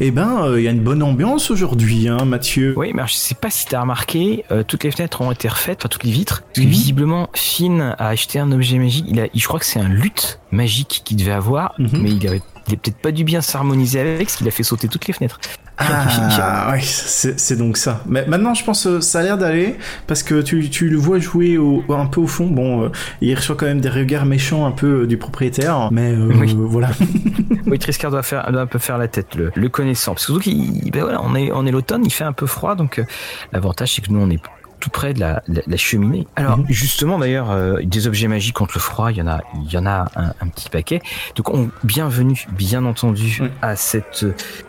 Eh ben, il y a une bonne ambiance aujourd'hui, hein, Mathieu. Oui, mais je sais pas si t'as remarqué, toutes les fenêtres ont été refaites, enfin toutes les vitres. Parce que mhm. visiblement, Finn a acheté un objet magique. Il a, je crois que c'est un lutte magique qu'il devait avoir, mhm. mais il avait il est peut-être pas dû bien s'harmoniser avec, ce qu'il a fait sauter toutes les fenêtres. Ah, oui, c'est donc ça. Mais maintenant, je pense que euh, ça a l'air d'aller parce que tu, tu, le vois jouer au, un peu au fond. Bon, euh, il reçoit quand même des regards méchants un peu euh, du propriétaire, mais voilà. oui, Triscar doit, faire, doit un peu faire la tête, le, le connaissant. Parce que surtout ben voilà, on est, on est l'automne, il fait un peu froid, donc l'avantage c'est que nous on est tout près de la, la, cheminée. Alors mhm. justement d'ailleurs, euh, des objets magiques contre le froid, il y en a, il y en a un, petit paquet. Donc on, bienvenue, bien entendu, à cette,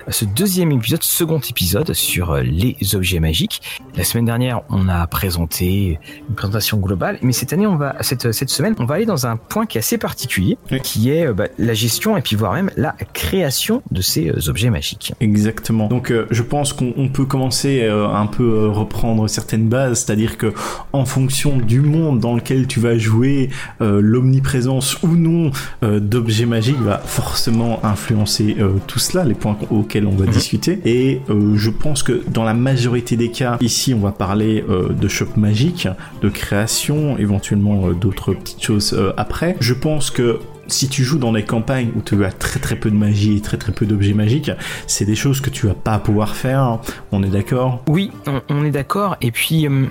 à ce deuxième épisode, second épisode sur euh, les objets magiques. La semaine dernière, on a présenté une présentation globale, mais cette année, on va, cette, cette semaine, on va aller dans un point qui est assez particulier, qui est euh, bah, la gestion et puis voire même la création de ces objets magiques. Exactement. Donc je pense qu'on peut commencer un peu reprendre certaines bases c'est-à-dire que en fonction du monde dans lequel tu vas jouer, euh, l'omniprésence ou non euh, d'objets magiques va forcément influencer euh, tout cela, les points auxquels on va mhm. discuter. Et je pense que dans la majorité des cas, ici on va parler de shop magique, de création, éventuellement d'autres petites choses après. Je pense que si tu joues dans des campagnes où tu as très très peu de magie et très très peu d'objets magiques, c'est des choses que tu vas pas pouvoir faire. On est d'accord? Oui, on, est d'accord. Et puis, euh,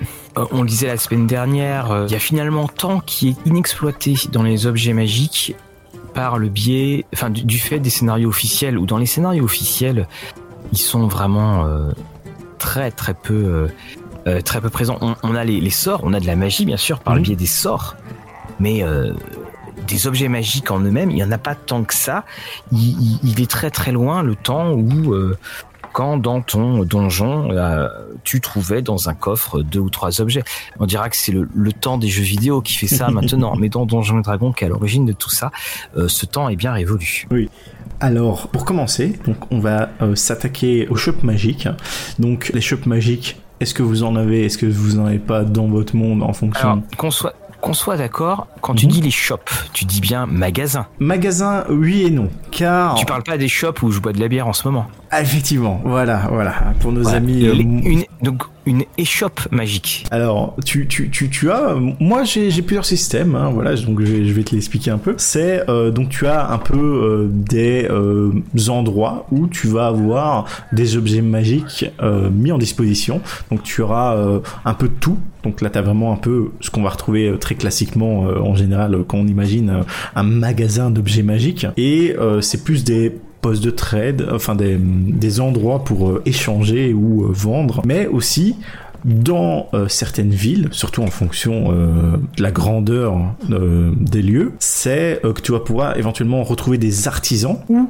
on le disait la semaine dernière, euh, il y a finalement tant qui est inexploité dans les objets magiques par le biais, enfin, du, fait des scénarios officiels ou dans les scénarios officiels, ils sont vraiment euh, très très peu. très peu présents. On, a les, sorts, on a de la magie bien sûr par le mhm. biais des sorts, mais des objets magiques en eux-mêmes, il n'y en a pas tant que ça. Il, est très très loin le temps où, euh, quand dans ton donjon, euh, tu trouvais dans un coffre deux ou trois objets. On dira que c'est le, temps des jeux vidéo qui fait ça maintenant, mais dans Donjons et Dragons, qui est à l'origine de tout ça, euh, ce temps est bien révolu. Oui. Alors, pour commencer, donc on va s'attaquer aux shops magiques. Donc, les shops magiques, est-ce que vous en avez, est-ce que vous en avez pas dans votre monde en fonction qu'on soit qu'on soit d'accord, quand tu mhm. dis les shops, tu dis bien magasin. Magasin, oui et non, car... Tu parles pas des shops où je bois de la bière en ce moment. Ah, effectivement, voilà, voilà, pour nos amis... Euh, une, donc, une échoppe magique. Alors, tu, tu, tu, tu as... Moi, j'ai plusieurs systèmes, hein, voilà, donc je vais, te l'expliquer un peu. C'est, euh, donc tu as un peu euh, des endroits où tu vas avoir des objets magiques mis en disposition. Donc tu auras un peu de tout. Donc là, tu as vraiment un peu ce qu'on va retrouver très classiquement en général quand on imagine un magasin d'objets magiques. Et c'est plus des postes de trade, enfin des, des endroits pour euh, échanger ou euh, vendre, mais aussi dans euh, certaines villes, surtout en fonction de la grandeur des lieux, c'est que tu vas pouvoir éventuellement retrouver des artisans ou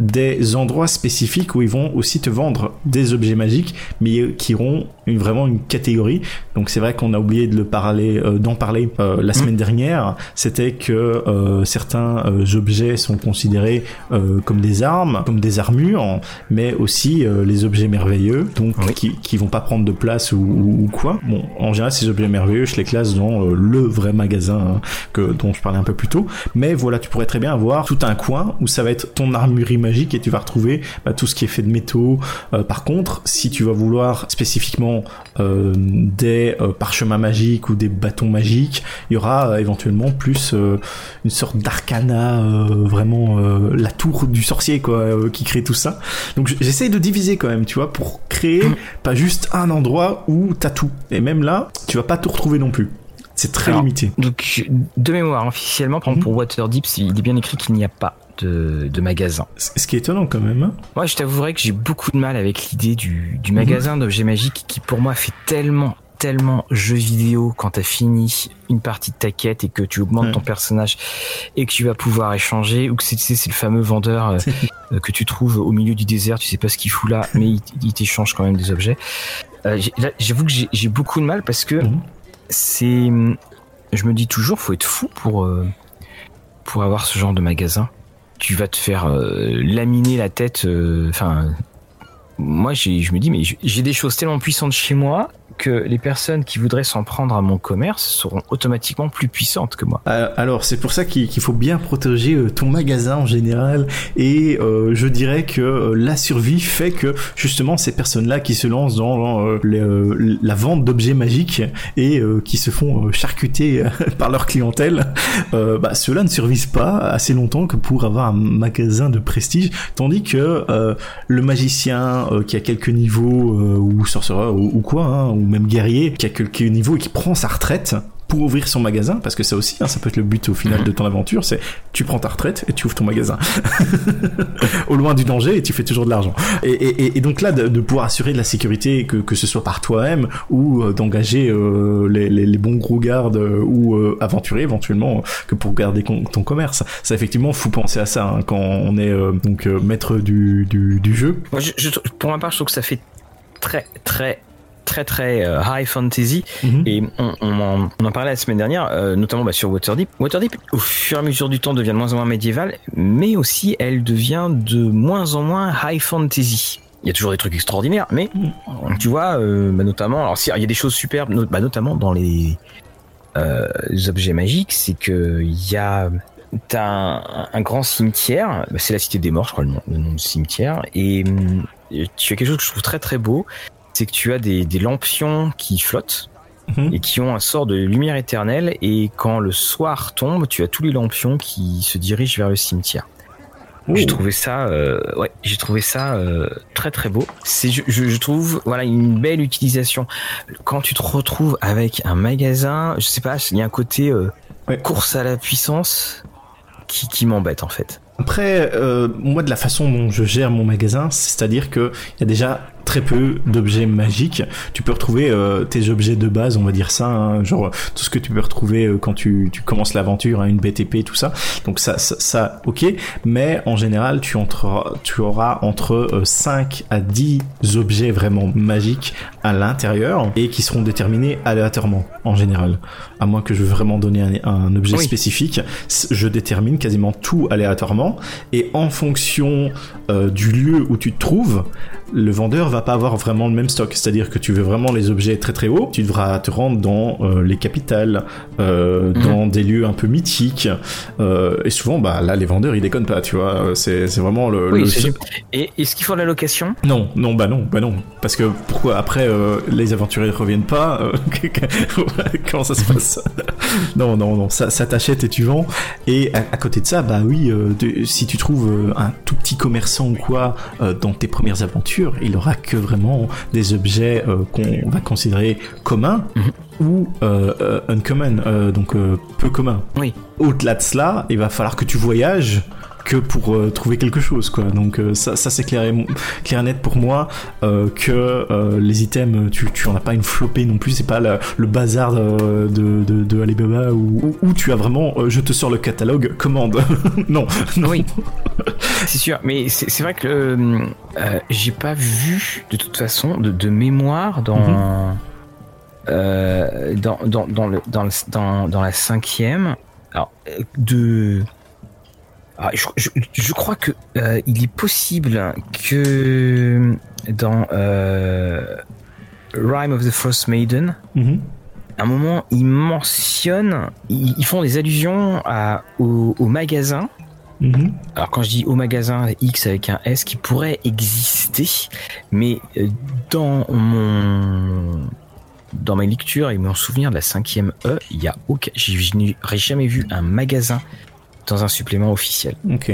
des endroits spécifiques où ils vont aussi te vendre des objets magiques, mais qui auront vraiment une catégorie. Donc c'est vrai qu'on a oublié de le parler, euh, d'en parler euh, la semaine mm. dernière. C'était que euh, certains objets sont considérés comme des armes, comme des armures, mais aussi les objets merveilleux, donc qui, qui vont pas prendre de place ou, ou, quoi. Bon, en général, ces objets merveilleux, je les classe dans le vrai magasin hein, que dont je parlais un peu plus tôt. Mais voilà, tu pourrais très bien avoir tout un coin où ça va être ton armurerie magique et tu vas retrouver bah, tout ce qui est fait de métaux. par contre, si tu vas vouloir spécifiquement euh, des euh, parchemins magiques ou des bâtons magiques. Il y aura euh, éventuellement plus une sorte d'arcana, vraiment la tour du sorcier quoi, qui crée tout ça. Donc j'essaye de diviser quand même, tu vois, pour créer mm. pas juste un endroit où t'as tout. Et même là, tu vas pas tout retrouver non plus. C'est très limité. Donc, de mémoire, officiellement, par exemple, pour Waterdeep, il est bien écrit qu'il n'y a pas de, magasin. Ce qui est étonnant quand même. Hein. moi, je t'avouerai que j'ai beaucoup de mal avec l'idée du, du magasin mhm. d'objets magiques qui, pour moi, fait tellement tellement jeu vidéo quand t'as fini une partie de ta quête et que tu augmentes ton personnage et que tu vas pouvoir échanger ou que c'est le fameux vendeur euh, euh, que tu trouves au milieu du désert tu sais pas ce qu'il fout là mais il, t'échange quand même des objets euh, j'avoue que j'ai beaucoup de mal parce que mhm. c'est je me dis toujours faut être fou pour pour avoir ce genre de magasin tu vas te faire euh, laminer la tête, euh, enfin, moi, je me dis, mais j'ai des choses tellement puissantes chez moi que les personnes qui voudraient s'en prendre à mon commerce seront automatiquement plus puissantes que moi. Euh, alors c'est pour ça qu'il faut bien protéger euh, ton magasin en général et euh, je dirais que la survie fait que justement ces personnes-là qui se lancent dans la vente d'objets magiques et qui se font charcuter par leur clientèle, bah, ceux-là ne survivent pas assez longtemps que pour avoir un magasin de prestige, tandis que le magicien qui a quelques niveaux ou sorcereur ou, quoi, hein, ou même guerrier qui a quelques niveaux et qui prend sa retraite pour ouvrir son magasin, parce que ça aussi, hein, ça peut être le but au final de ton aventure, c'est tu prends ta retraite et tu ouvres ton magasin au loin du danger et tu fais toujours de l'argent. Et, donc là, de, pouvoir assurer de la sécurité, que, que ce soit par toi-même ou euh, d'engager euh, les, bons gros gardes euh, ou aventurer éventuellement que pour garder ton commerce. Ça effectivement, faut penser à ça hein, quand on est donc maître du, du, jeu. pour ma part, je trouve que ça fait très très très très euh, high fantasy mhm. et on, en, on, en, parlait la semaine dernière euh, notamment bah, sur Waterdeep Waterdeep au fur et à mesure du temps devient de moins en moins médiéval mais aussi elle devient de moins en moins high fantasy il y a toujours des trucs extraordinaires mais mhm. tu vois euh, bah, notamment alors il y a des choses superbes bah, notamment dans les, objets magiques c'est que il y a T'as un, grand cimetière, c'est la cité des morts, je crois le nom, le nom du cimetière, et tu as quelque chose que je trouve très très beau, c'est que tu as des, lampions qui flottent mhm. et qui ont un sort de lumière éternelle. Et quand le soir tombe, tu as tous les lampions qui se dirigent vers le cimetière. J'ai trouvé ça, euh, ouais, j'ai trouvé ça euh, très très beau. C'est, je, trouve, voilà, une belle utilisation. Quand tu te retrouves avec un magasin, je sais pas, il y a un côté euh, course à la puissance qui, qui m'embête en fait. Après, moi, de la façon dont je gère mon magasin, c'est-à-dire que il y a déjà très peu d'objets magiques. Tu peux retrouver euh, tes objets de base, on va dire ça, hein, genre tout ce que tu peux retrouver euh, quand tu, tu commences l'aventure, hein, une BTP, tout ça. Donc ça, ça, ok. Mais en général, tu, entreras, tu auras entre 5 euh, à 10 objets vraiment magiques à l'intérieur et qui seront déterminés aléatoirement en général. À moins que je veux vraiment donner un, objet spécifique, je détermine quasiment tout aléatoirement et en fonction du lieu où tu te trouves, le vendeur va pas avoir vraiment le même stock. C'est-à-dire que tu veux vraiment les objets très très hauts, tu devras te rendre dans euh, les capitales, euh, mhm. dans des lieux un peu mythiques. Euh, et souvent, bah là, les vendeurs ils déconnent pas, tu vois. C'est vraiment le. Oui, Et est-ce qu'il faut la location? Non, non, bah non, bah non. Parce que pourquoi après les aventuriers reviennent pas Comment ça se passe? Non, non, non. Ça, ça t'achète et tu vends. Et à, côté de ça, bah oui, si tu trouves un tout petit commerçant ou quoi dans tes premières aventures il aura que vraiment des objets euh, qu'on va considérer communs mhm. ou euh, euh, uncommon, donc peu communs. Oui. Au-delà de cela, il va falloir que tu voyages que pour trouver quelque chose quoi donc ça, ça c'est clair et, clair net pour moi que les items tu, tu en as pas une flopée non plus c'est pas le bazar de, de, de, Alibaba où, où, tu as vraiment je te sors le catalogue commande non non oui c'est sûr, mais c'est vrai que euh, euh, j'ai pas vu de toute façon de, mémoire dans, mhm. euh, dans, dans, dans, le, dans, dans, dans, la cinquième. Alors, de. Ah, je, crois que il est possible que dans Rhyme of the Frost Maiden, mhm. à un moment, ils mentionnent, ils, font des allusions à, au, au magasin Mhm. Alors quand je dis au magasin X avec un S qui pourrait exister, mais euh, dans mon dans mes lectures et mon souvenir de la cinquième E, il y a aucun, je n'aurais jamais vu un magasin dans un supplément officiel. Ok.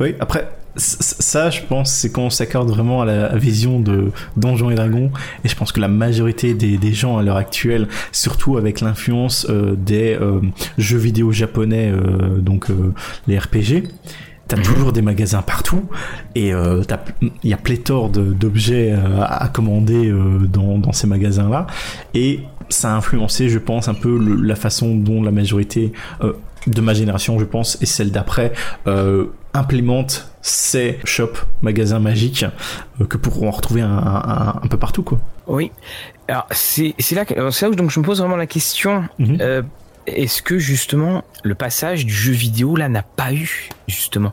Oui. Après, ça, je pense, c'est quand on s'accorde vraiment à la vision de Donjons et Dragons. Et je pense que la majorité des, des gens à l'heure actuelle, surtout avec l'influence euh, des euh, jeux vidéo japonais, euh, donc les RPG, T'as mhm. toujours des magasins partout et il y a pléthore d'objets à, commander dans, dans, ces magasins-là et ça a influencé, je pense, un peu la façon dont la majorité de ma génération, je pense, et celle d'après, euh, implémente ces shops, magasins magiques euh, que pourront retrouver un, peu partout, quoi. Oui. Alors c'est là que là où donc je me pose vraiment la question. Mhm. Euh, est-ce que justement le passage du jeu vidéo là n'a pas eu justement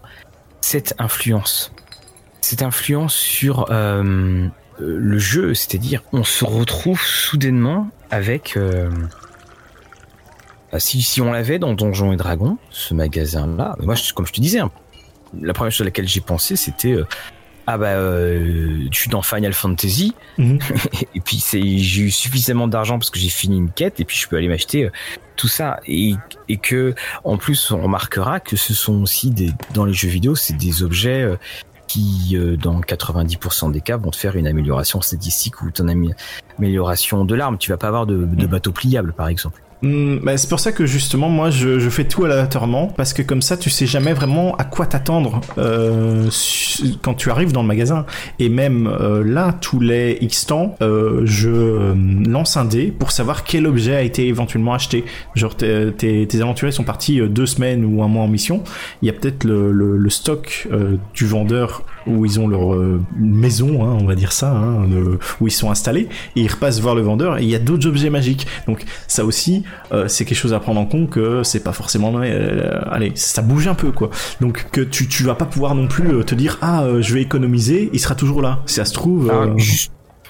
cette influence, cette influence sur le jeu, c'est-à-dire on se retrouve soudainement avec si, si on l'avait dans Donjons et Dragons, ce magasin-là, moi, comme je te disais, hein, la première chose à laquelle j'ai pensé, c'était ah bah euh, je suis dans Final Fantasy mhm. et puis c'est j'ai eu suffisamment d'argent parce que j'ai fini une quête et puis je peux aller m'acheter euh, tout ça et, et que en plus on remarquera que ce sont aussi des dans les jeux vidéo c'est des objets euh, qui dans 90% des cas vont te faire une amélioration statistique ou une amélioration de l'arme tu vas pas avoir de, de mhm. bateau pliable par exemple Bah, c'est pour ça que justement moi je, je, fais tout aléatoirement parce que comme ça tu sais jamais vraiment à quoi t'attendre euh, quand tu arrives dans le magasin. Et même euh, là tous les X temps euh, je euh, lance un dé pour savoir quel objet a été éventuellement acheté. Genre tes, tes, tes aventuriers sont partis euh, deux semaines ou un mois en mission. Il y a peut-être le, le, le, stock du vendeur où ils ont leur maison hein, on va dire ça hein, où ils sont installés. Et ils repassent voir le vendeur et il y a d'autres objets magiques. Donc ça aussi euh, c'est quelque chose à prendre en compte que c'est pas forcément euh, allez ça bouge un peu quoi. Donc que tu tu vas pas pouvoir non plus euh, te dire ah je vais économiser il sera toujours là. Si ça se trouve ah,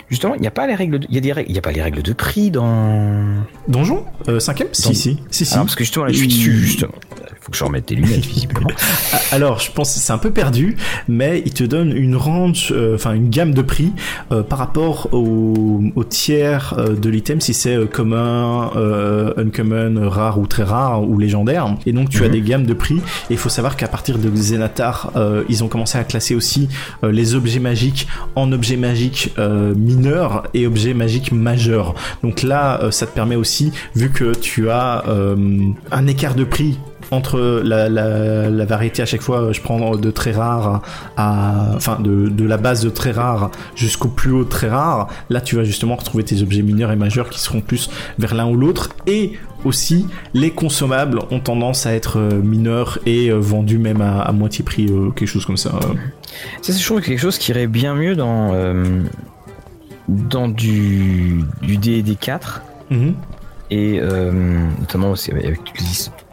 justement il n'y a pas les règles il y a des il y a pas les règles de prix dans donjon cinquième? Si, si. Si si. Parce que justement là, je suis dessus justement faut que je remette tes lunettes visiblement. Ah, alors, je pense que c'est un peu perdu, mais il te donne une range, euh, enfin une gamme de prix euh, par rapport au, au tiers euh, de l'item, si c'est commun, uncommon, rare ou très rare ou légendaire. Et donc tu as mhm. des gammes de prix. Et il faut savoir qu'à partir de Zenatar, ils ont commencé à classer aussi les objets magiques en objets magiques mineurs et objets magiques majeurs. Donc là, ça te permet aussi, vu que tu as un écart de prix entre la, la, la, variété à chaque fois, je prends de très rare à, enfin, de, de la base de très rare jusqu'au plus haut très rare. Là, tu vas justement retrouver tes objets mineurs et majeurs qui seront plus vers l'un ou l'autre. Et aussi, les consommables ont tendance à être euh, mineurs et euh, vendus même à, à moitié prix, euh, quelque chose comme ça. Ça, c'est je trouve quelque chose qui irait bien mieux dans, dans du, du D&D 4. Mm-hmm. Et notamment aussi avec, avec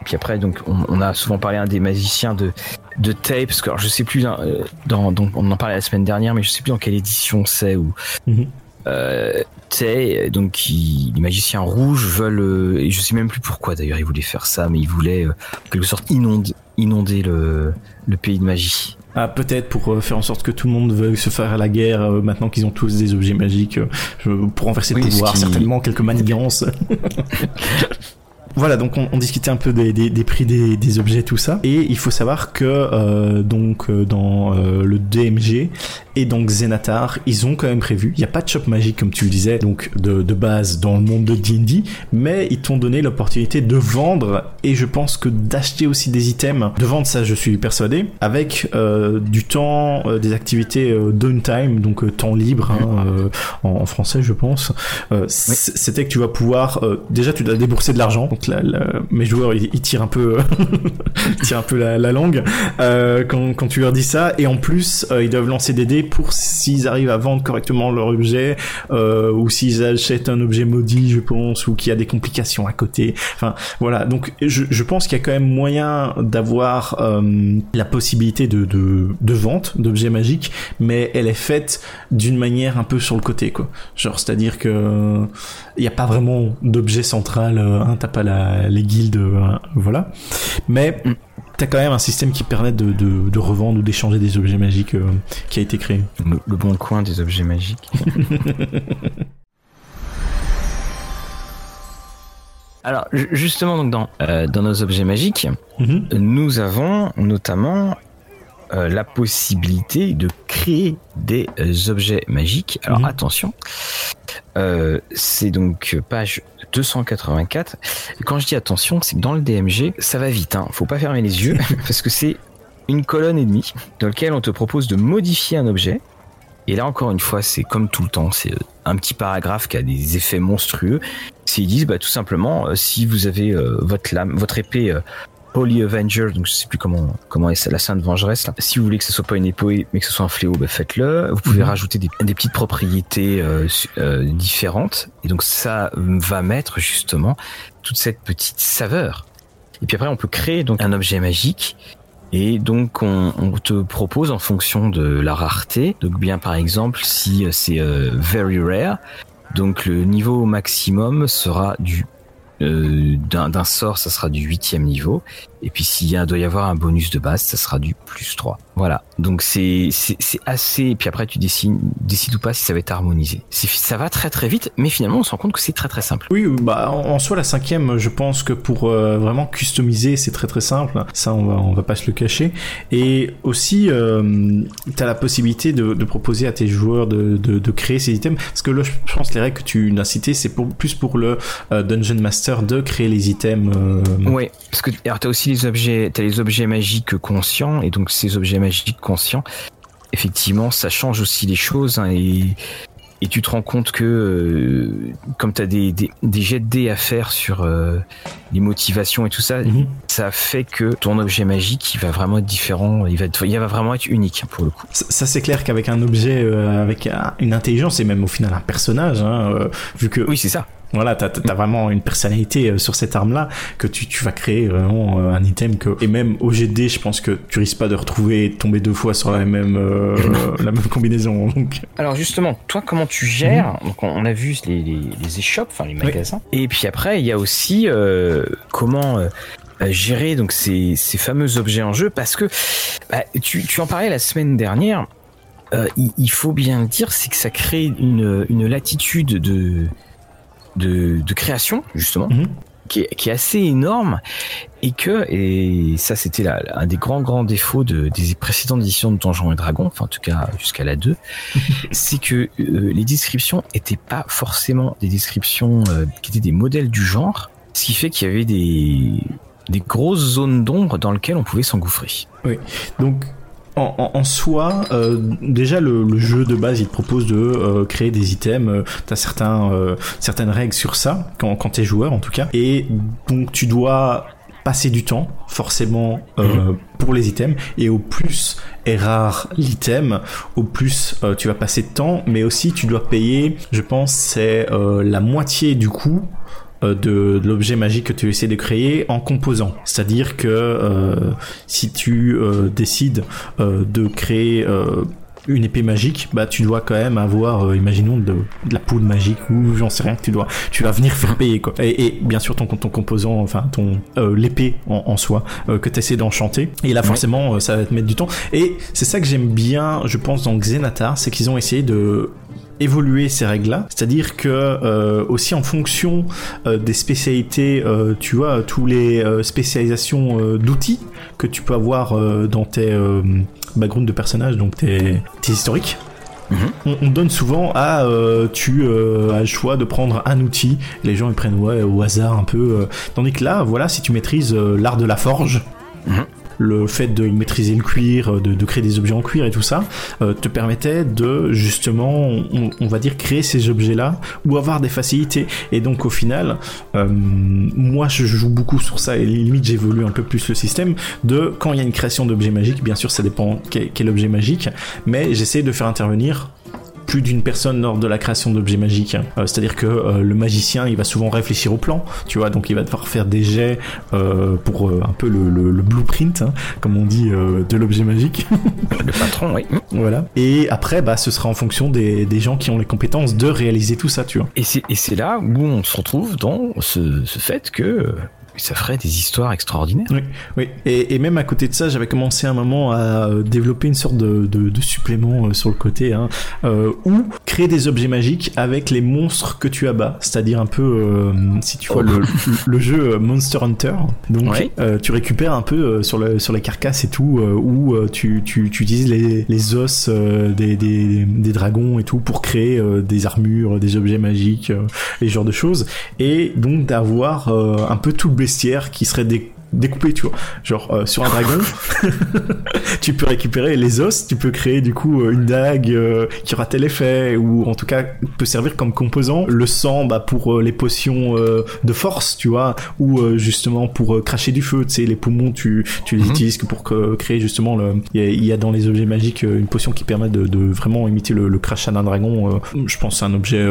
puis après, donc, on, a souvent parlé un des magiciens de, de Tape, parce que alors, je sais plus, hein, euh, dans, donc, on en parlait la semaine dernière, mais je sais plus dans quelle édition c'est, ou, mm euh, Tay, donc les magiciens rouges veulent, euh, et je sais même plus pourquoi d'ailleurs ils voulaient faire ça, mais ils voulaient en quelque sorte inonder, inonder le, le pays de magie. Ah, peut-être pour faire en sorte que tout le monde veuille se faire à la guerre maintenant qu'ils ont tous des objets magiques pour renverser le pouvoir, certainement quelques manigances. Voilà, donc on, discutait un peu des, des, prix des, des, objets, tout ça. Et il faut savoir que euh, donc euh, dans euh, le DMG et donc Zenatar, ils ont quand même prévu. Il n'y a pas de shop magique comme tu le disais, donc de, de base dans le monde de D&D, mais ils t'ont donné l'opportunité de vendre et je pense que d'acheter aussi des items. De vendre ça, je suis persuadé, avec du temps, des activités downtime, donc temps libre hein, en, en, français, je pense. C'était que tu vas pouvoir déjà tu dois débourser de l'argent mes joueurs ils, tirent un peu, tirent un peu la, langue euh, quand, quand, tu leur dis ça. Et en plus, euh, ils doivent lancer des dés pour s'ils arrivent à vendre correctement leur objet euh, ou s'ils achètent un objet maudit, je pense, ou qu'il y a des complications à côté. Enfin, voilà. Donc, je, je pense qu'il y a quand même moyen d'avoir la possibilité de, de, de vente d'objets magiques, mais elle est faite d'une manière un peu sur le côté, quoi. Genre, c'est-à-dire que il n'y a pas vraiment d'objet central. Hein, t'as les guildes, euh, voilà. Mais mm. t'as quand même un système qui permet de, de, revendre ou d'échanger des objets magiques euh, qui a été créé. Le, bon coin des objets magiques. Alors justement donc dans, euh, dans nos objets magiques, mm-hmm. nous avons notamment la possibilité de créer des objets magiques. Alors mm-hmm. attention, c'est donc page 284. quand je dis attention, c'est que dans le DMG, ça va vite. Hein. Faut pas fermer les yeux parce que c'est une colonne et demie dans laquelle on te propose de modifier un objet. Et là encore une fois, c'est comme tout le temps, c'est un petit paragraphe qui a des effets monstrueux. C'est ils disent bah, tout simplement euh, si vous avez euh, votre lame, votre épée euh, Holy Avenger, donc je sais plus comment comment est la sainte vengeresse. Là. Si vous voulez que ce soit pas une épée, mais que ce soit un fléau, bah faites-le. Vous pouvez mhm. rajouter des, des, petites propriétés euh, euh, différentes, et donc ça va mettre justement toute cette petite saveur. Et puis après, on peut créer donc un objet magique Et donc on, on, te propose en fonction de la rareté. Donc bien par exemple si c'est very rare, donc le niveau maximum sera du euh, d'un sort, ça sera du huitième niveau. Et puis s'il y a, doit y avoir un bonus de base, ça sera du plus 3. Voilà. Donc c'est c'est assez. Et puis après tu décides décides ou pas si ça va être harmonisé. Ça va très très vite, mais finalement on se rend compte que c'est très très simple. Oui, bah en, soi la cinquième, je pense que pour euh, vraiment customiser, c'est très très simple. Ça on va on va pas se le cacher. Et aussi euh, tu as la possibilité de, de, proposer à tes joueurs de, de, de, créer ces items. Parce que là je pense les règles que tu as citées, c'est pour, plus pour le euh, Dungeon Master de créer les items. Euh... Ouais, parce que alors t'as aussi les objets, t'as les objets magiques conscients, et donc ces objets magiques conscients, effectivement, ça change aussi les choses, hein, et, et tu te rends compte que, euh, comme tu as des, des, des, jets de dés à faire sur euh, les motivations et tout ça, mhm. ça fait que ton objet magique, il va vraiment être différent, il va, il va vraiment être unique pour le coup. Ça, c'est clair qu'avec un objet, euh, avec une intelligence et même au final un personnage, hein, vu que... Oui, c'est ça. Voilà, t'as as vraiment une personnalité euh, sur cette arme-là que tu, tu vas créer vraiment euh, un item que et même au GD, je pense que tu risques pas de retrouver tomber deux fois sur la même euh, la même combinaison. Donc. Alors justement, toi, comment tu gères? Donc on a vu les, les, les échoppes, enfin les magasins. Et puis après, il y a aussi euh, comment gérer donc ces, ces fameux objets en jeu parce que bah, tu, tu en parlais la semaine dernière. Euh, il, il, faut bien le dire, c'est que ça crée une, une latitude de de, création justement. Mhm. Qui est, qui est, assez énorme et que et ça c'était un des grands grands défauts de, des précédentes éditions de Donjons et Dragons, enfin en tout cas jusqu'à la 2, c'est que euh, les descriptions étaient pas forcément des descriptions euh, qui étaient des modèles du genre, ce qui fait qu'il y avait des des grosses zones d'ombre dans lesquelles on pouvait s'engouffrer. Oui. Donc en, soi, euh, déjà le, jeu de base, il te propose de euh, créer des items. Euh, t'as certains, certaines règles sur ça quand, quand t'es joueur en tout cas. Et donc tu dois passer du temps forcément mhm. pour les items et au plus est rare l'item au plus tu vas passer de temps mais aussi tu dois payer je pense c'est la moitié du coût euh, de, l'objet magique que tu essaies de créer en composant. C'est-à-dire que euh, si tu euh, décides de créer une épée magique, bah tu dois quand même avoir, imaginons de, la poudre magique ou j'en sais rien que tu dois, tu vas venir faire payer quoi. Et, bien sûr ton, ton composant, enfin ton l'épée en, soi que tu essaies d'enchanter. Et là forcément ça va te mettre du temps. Et c'est ça que j'aime bien, je pense dans Xenatar, c'est qu'ils ont essayé de évoluer ces règles-là. C'est-à-dire que euh, aussi en fonction euh, des spécialités, euh, tu vois, tous les spécialisations d'outils que tu peux avoir dans tes backgrounds de personnages, donc tes, tes historiques. Mhm. On, donne souvent à tu as le choix de prendre un outil. Les gens ils prennent ouais au hasard un peu. tandis que là, voilà, si tu maîtrises l'art de la forge. Mhm le fait de maîtriser le cuir, euh, de, créer des objets en cuir et tout ça, euh, te permettait de justement, on, va dire, créer ces objets-là ou avoir des facilités. Et donc au final, euh, moi je joue beaucoup sur ça et limite j'évolue un peu plus le système de quand il y a une création d'objets magiques, bien sûr ça dépend quel, quel objet magique, mais j'essaie de faire intervenir plus d'une personne lors de la création d'objets magiques. Euh, c'est-à-dire que euh, le magicien, il va souvent réfléchir au plan, tu vois, donc il va devoir faire des jets euh, pour un peu le, blueprint, hein, comme on dit, de l'objet magique. le patron, oui. Voilà. Et après, bah, ce sera en fonction des, gens qui ont les compétences de réaliser tout ça, tu vois. Et c'est là où on se retrouve dans ce, ce fait que ça ferait des histoires extraordinaires. Oui, oui. Et, et même à côté de ça, j'avais commencé un moment à euh, développer une sorte de, de, de supplément euh, sur le côté, hein, euh, ou créer des objets magiques avec les monstres que tu abats. C'est-à-dire un peu, euh, si tu vois le, oh. le, jeu Monster Hunter, donc tu récupères un peu sur, le, sur les carcasses et tout, où tu, tu, tu, utilises les, les os des, des, des, dragons et tout pour créer des armures, des objets magiques, les genres de choses. Et donc d'avoir un peu tout le qui serait découpé tu vois. Genre euh, sur un dragon. Tu peux récupérer les os tu peux créer du coup euh, une dague euh, qui aura tel effet ou en tout cas peut servir comme composant. Le sang bah pour les potions de force tu vois ou justement pour cracher du feu. Tu sais les poumons tu tu les mhm. utilises que pour créer justement le il y, a dans les objets magiques une potion qui permet de, vraiment imiter le, le crachat d'un dragon je pense c'est un objet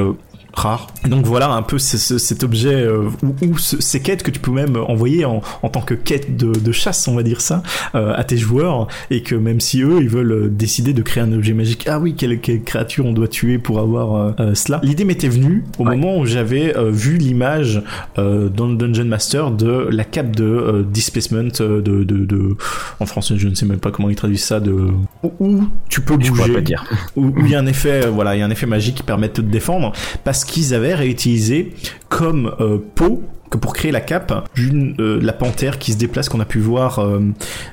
rare. donc voilà un peu cet objet euh, ou, ces quêtes que tu peux même envoyer en, en tant que quête de, chasse, on va dire ça, euh, à tes joueurs et que même si eux ils veulent décider de créer un objet magique, ah oui quelle, créature on doit tuer pour avoir euh, cela. L'idée m'était venue au moment où j'avais vu l'image dans le Dungeon Master de la cape de displacement de, de, de, en français je ne sais même pas comment ils traduisent ça de où, tu peux bouger, pas dire. où il y a un effet voilà il y a un effet magique qui permet de te défendre parce qu'ils avaient réutilisé comme euh, peau que pour créer la cape, euh, la panthère qui se déplace qu'on a pu voir euh,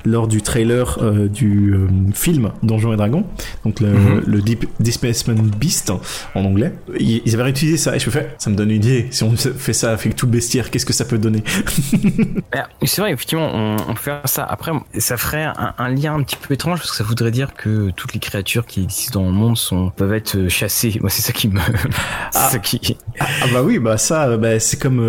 lors du trailer euh, du film Donjons et Dragons, donc le, mhm. le Deep Displacement Beast en anglais. Ils, avaient réutilisé ça et je me fais, ça me donne une idée. Si on fait ça avec tout le bestiaire, qu'est-ce que ça peut donner? C'est vrai, effectivement, on, peut faire ça. Après, ça ferait un, lien un petit peu étrange parce que ça voudrait dire que toutes les créatures qui existent dans le monde sont peuvent être chassées. Moi, c'est ça qui me. ah, ça qui... Ah, ah, bah oui, bah ça, bah, c'est comme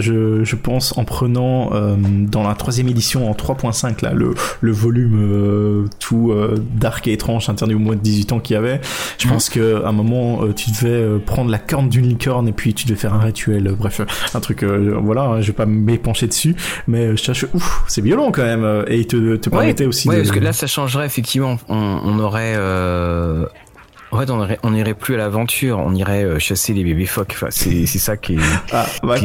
je, je, pense en prenant euh, dans la troisième édition en 3.5 là le, le volume euh, tout euh, dark et étrange interdit au moins de 18 ans qu'il y avait. Je pense qu'à un moment tu devais prendre la corne d'une licorne et puis tu devais faire un rituel. Bref un truc voilà hein, je vais pas m'épancher dessus mais je cherche ouf c'est violent quand même et te, te permettait aussi ouais, parce que là ça changerait effectivement on, on aurait en fait, on n'irait plus à l'aventure, on irait euh, chasser les bébés phoques. Enfin, c'est ça qui est. Ah, bah,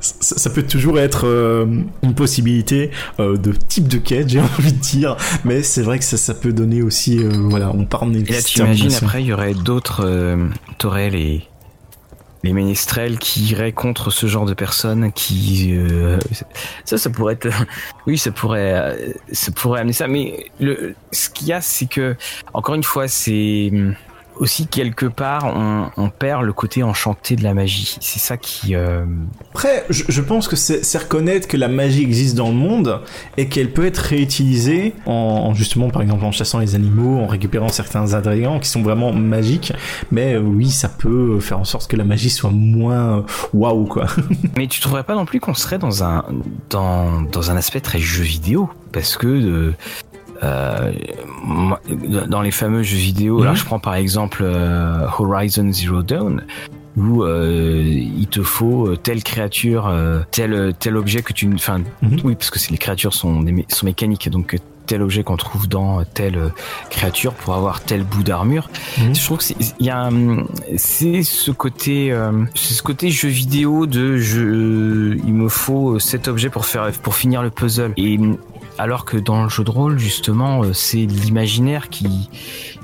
Ça, peut toujours être euh, une possibilité euh, de type de quête, j'ai envie de dire, mais c'est vrai que ça, ça peut donner aussi, voilà, on parle Et là, t'imagines après, il y aurait d'autres, t'aurais les les ménestrels qui iraient contre ce genre de personnes qui ça ça pourrait être oui ça pourrait ça pourrait amener ça mais le ce qu'il y a c'est que encore une fois c'est aussi quelque part on, on, perd le côté enchanté de la magie. C'est ça qui. Euh... Après, je, je, pense que c'est reconnaître que la magie existe dans le monde et qu'elle peut être réutilisée en justement par exemple en chassant les animaux, en récupérant certains adrégants qui sont vraiment magiques. Mais euh, oui, ça peut faire en sorte que la magie soit moins euh, waouh quoi. Mais tu trouverais pas non plus qu'on serait dans un dans dans un aspect très jeu vidéo? Parce que euh, euh, dans les fameux jeux vidéo, là mhm. je prends par exemple euh, Horizon Zero Dawn, où euh, il te faut telle créature, tel tel objet que tu, enfin mhm. oui parce que les créatures sont sont mécaniques donc tel objet qu'on trouve dans telle créature pour avoir tel bout d'armure. Mhm. Je trouve que il y a c'est ce côté c'est ce côté jeu vidéo de je il me faut cet objet pour faire pour finir le puzzle et alors que dans le jeu de rôle, justement, euh, c'est l'imaginaire qui,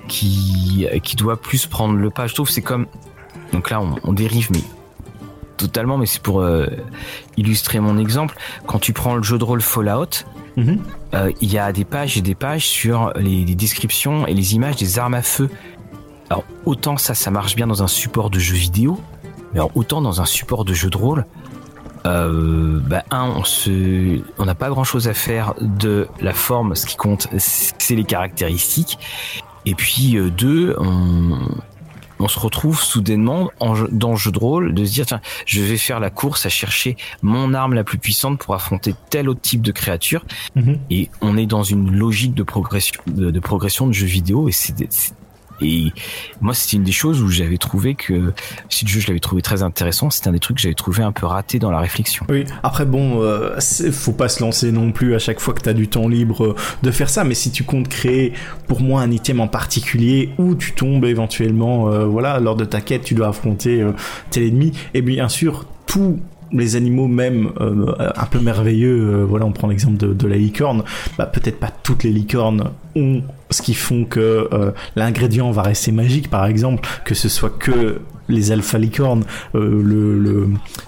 qui, qui doit plus prendre le pas. Je trouve c'est comme. Donc là, on, dérive, mais totalement, mais c'est pour euh, illustrer mon exemple. Quand tu prends le jeu de rôle Fallout, mhm. euh, il y a des pages et des pages sur les, les, descriptions et les images des armes à feu. Alors autant ça, ça marche bien dans un support de jeu vidéo, mais alors autant dans un support de jeu de rôle, euh, bah, un, on se, on n'a pas grand chose à faire de la forme. Ce qui compte, c'est les caractéristiques. Et puis euh, deux, on, on se retrouve soudainement en, dans le jeu de rôle de se dire tiens, je vais faire la course à chercher mon arme la plus puissante pour affronter tel autre type de créature. Mm-hmm. Et on est dans une logique de progression de, de progression de jeu vidéo et c'est et moi, c'était une des choses où j'avais trouvé que si le jeu, je l'avais trouvé très intéressant. C'était un des trucs que j'avais trouvé un peu raté dans la réflexion. Oui. Après, bon, euh, faut pas se lancer non plus à chaque fois que tu as du temps libre euh, de faire ça. Mais si tu comptes créer, pour moi, un item en particulier où tu tombes éventuellement, euh, voilà, lors de ta quête, tu dois affronter euh, tel ennemi. Et bien sûr, tout les animaux même euh, un peu merveilleux, euh, voilà, on prend l'exemple de, la licorne, bah, peut-être pas toutes les licornes ont ce qui font que euh, l'ingrédient va rester magique, par exemple, que ce soit que les alpha licornes,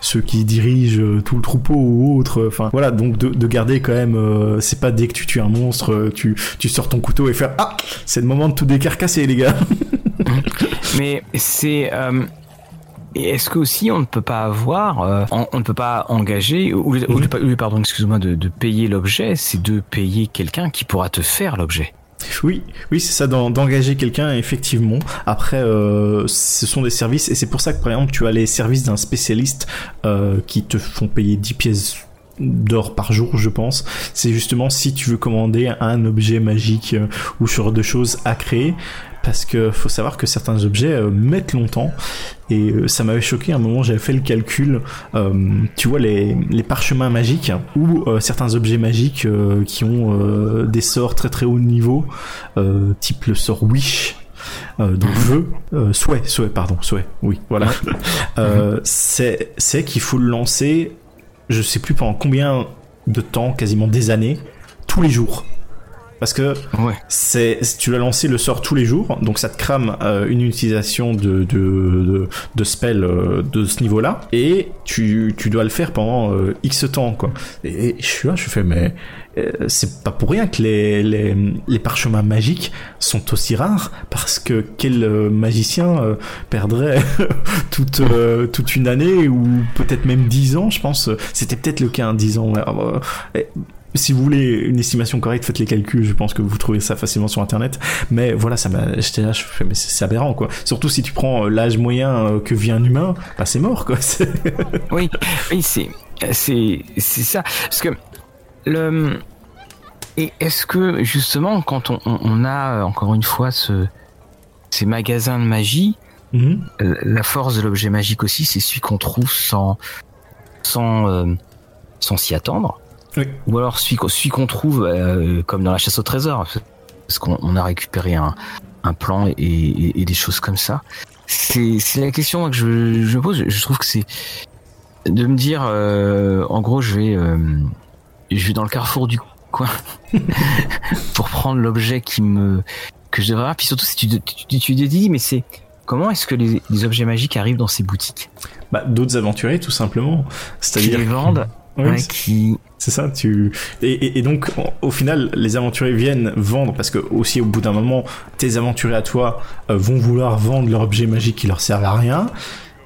ceux qui dirigent tout le troupeau ou autre, enfin voilà, donc de, de garder quand même, c'est pas dès que tu tues un monstre, tu, tu sors ton couteau et faire ah, c'est le moment de tout décarcasser les gars. Mais c'est et est-ce que aussi on ne peut pas avoir, euh, on, ne peut pas engager, ou, ou pardon, excuse-moi, de, de payer l'objet, c'est de payer quelqu'un qui pourra te faire l'objet. Oui, oui, c'est ça, d'engager quelqu'un, effectivement. Après, euh, ce sont des services, et c'est pour ça que, par exemple, tu as les services d'un spécialiste euh, qui te font payer 10 pièces d'or par jour, je pense. C'est justement si tu veux commander un objet magique euh, ou ce genre de choses à créer, parce que faut savoir que certains objets mettent longtemps et ça m'avait choqué à un moment j'avais fait le calcul tu vois les, les parchemins magiques ou certains objets magiques qui ont des sorts très très haut niveau type le sort wish euh, donc vœu, euh, souhait, souhait, pardon, souhait, oui, voilà. euh, c'est c'est qu'il faut le lancer, je sais plus pendant combien de temps, quasiment des années, tous les jours. Parce que ouais. c'est tu l'as lancé le sort tous les jours, donc ça te crame euh, une utilisation de de, de, de spell euh, de ce niveau-là, et tu, tu dois le faire pendant euh, X temps quoi. Et, et je suis là, je fais mais c'est pas pour rien que les, les, les, parchemins magiques sont aussi rares parce que quel magicien perdrait toute, toute une année ou peut-être même dix ans, je pense. C'était peut-être le cas, hein, dix ans. Si vous voulez une estimation correcte, faites les calculs. Je pense que vous trouvez ça facilement sur internet. Mais voilà, ça m'a, j'étais là, je fais, mais c'est aberrant, quoi. Surtout si tu prends l'âge moyen que vit un humain, bah c'est mort, quoi. oui, oui, c'est, c'est, c'est ça. Parce que le et est-ce que justement quand on, on, a encore une fois ce, ces magasins de magie, mm-hmm. la force de l'objet magique aussi, c'est celui qu'on trouve sans sans euh, sans s'y attendre, oui. ou alors celui, celui qu'on trouve euh, comme dans la chasse au trésor, parce qu'on a récupéré un, un plan et, et, et, des choses comme ça. C'est la question que je, je pose. Je trouve que c'est de me dire, euh, en gros, je vais euh, je vais dans le carrefour du quoi pour prendre l'objet qui me que je devrais avoir. Puis surtout si tu tu, tu, dis mais c'est comment est-ce que les, les, objets magiques arrivent dans ces boutiques? Bah d'autres aventuriers tout simplement. C'est-à-dire qui les vendent. Oui, ouais, qui c'est ça tu et, et, et, donc au final les aventuriers viennent vendre parce que aussi au bout d'un moment tes aventuriers à toi euh, vont vouloir vendre leur objet magique qui leur sert à rien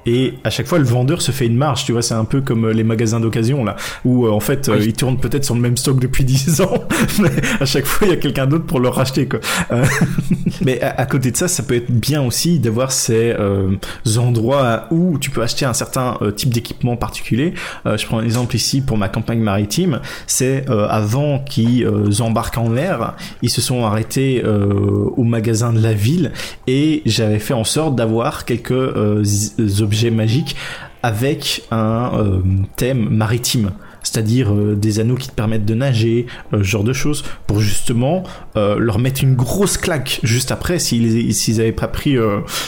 et à chaque fois le vendeur se fait une marge tu vois c'est un peu comme les magasins d'occasion là où euh, en fait Oui. euh, ils tournent peut-être sur le même stock depuis 10 ans mais à chaque fois il y a quelqu'un d'autre pour le racheter quoi. Euh, mais à, à, côté de ça ça peut être bien aussi d'avoir ces euh, endroits où tu peux acheter un certain euh, type d'équipement particulier. Je prends un exemple ici pour ma campagne maritime. C'est avant qu'ils embarquent en mer ils se sont arrêtés au magasin de la ville et j'avais fait en sorte d'avoir quelques objets objets avec un euh, thème maritime c'est-à-dire euh, des anneaux qui te permettent de nager, euh, ce genre de choses, pour justement leur mettre une grosse claque juste après s'ils s'ils avaient pas pris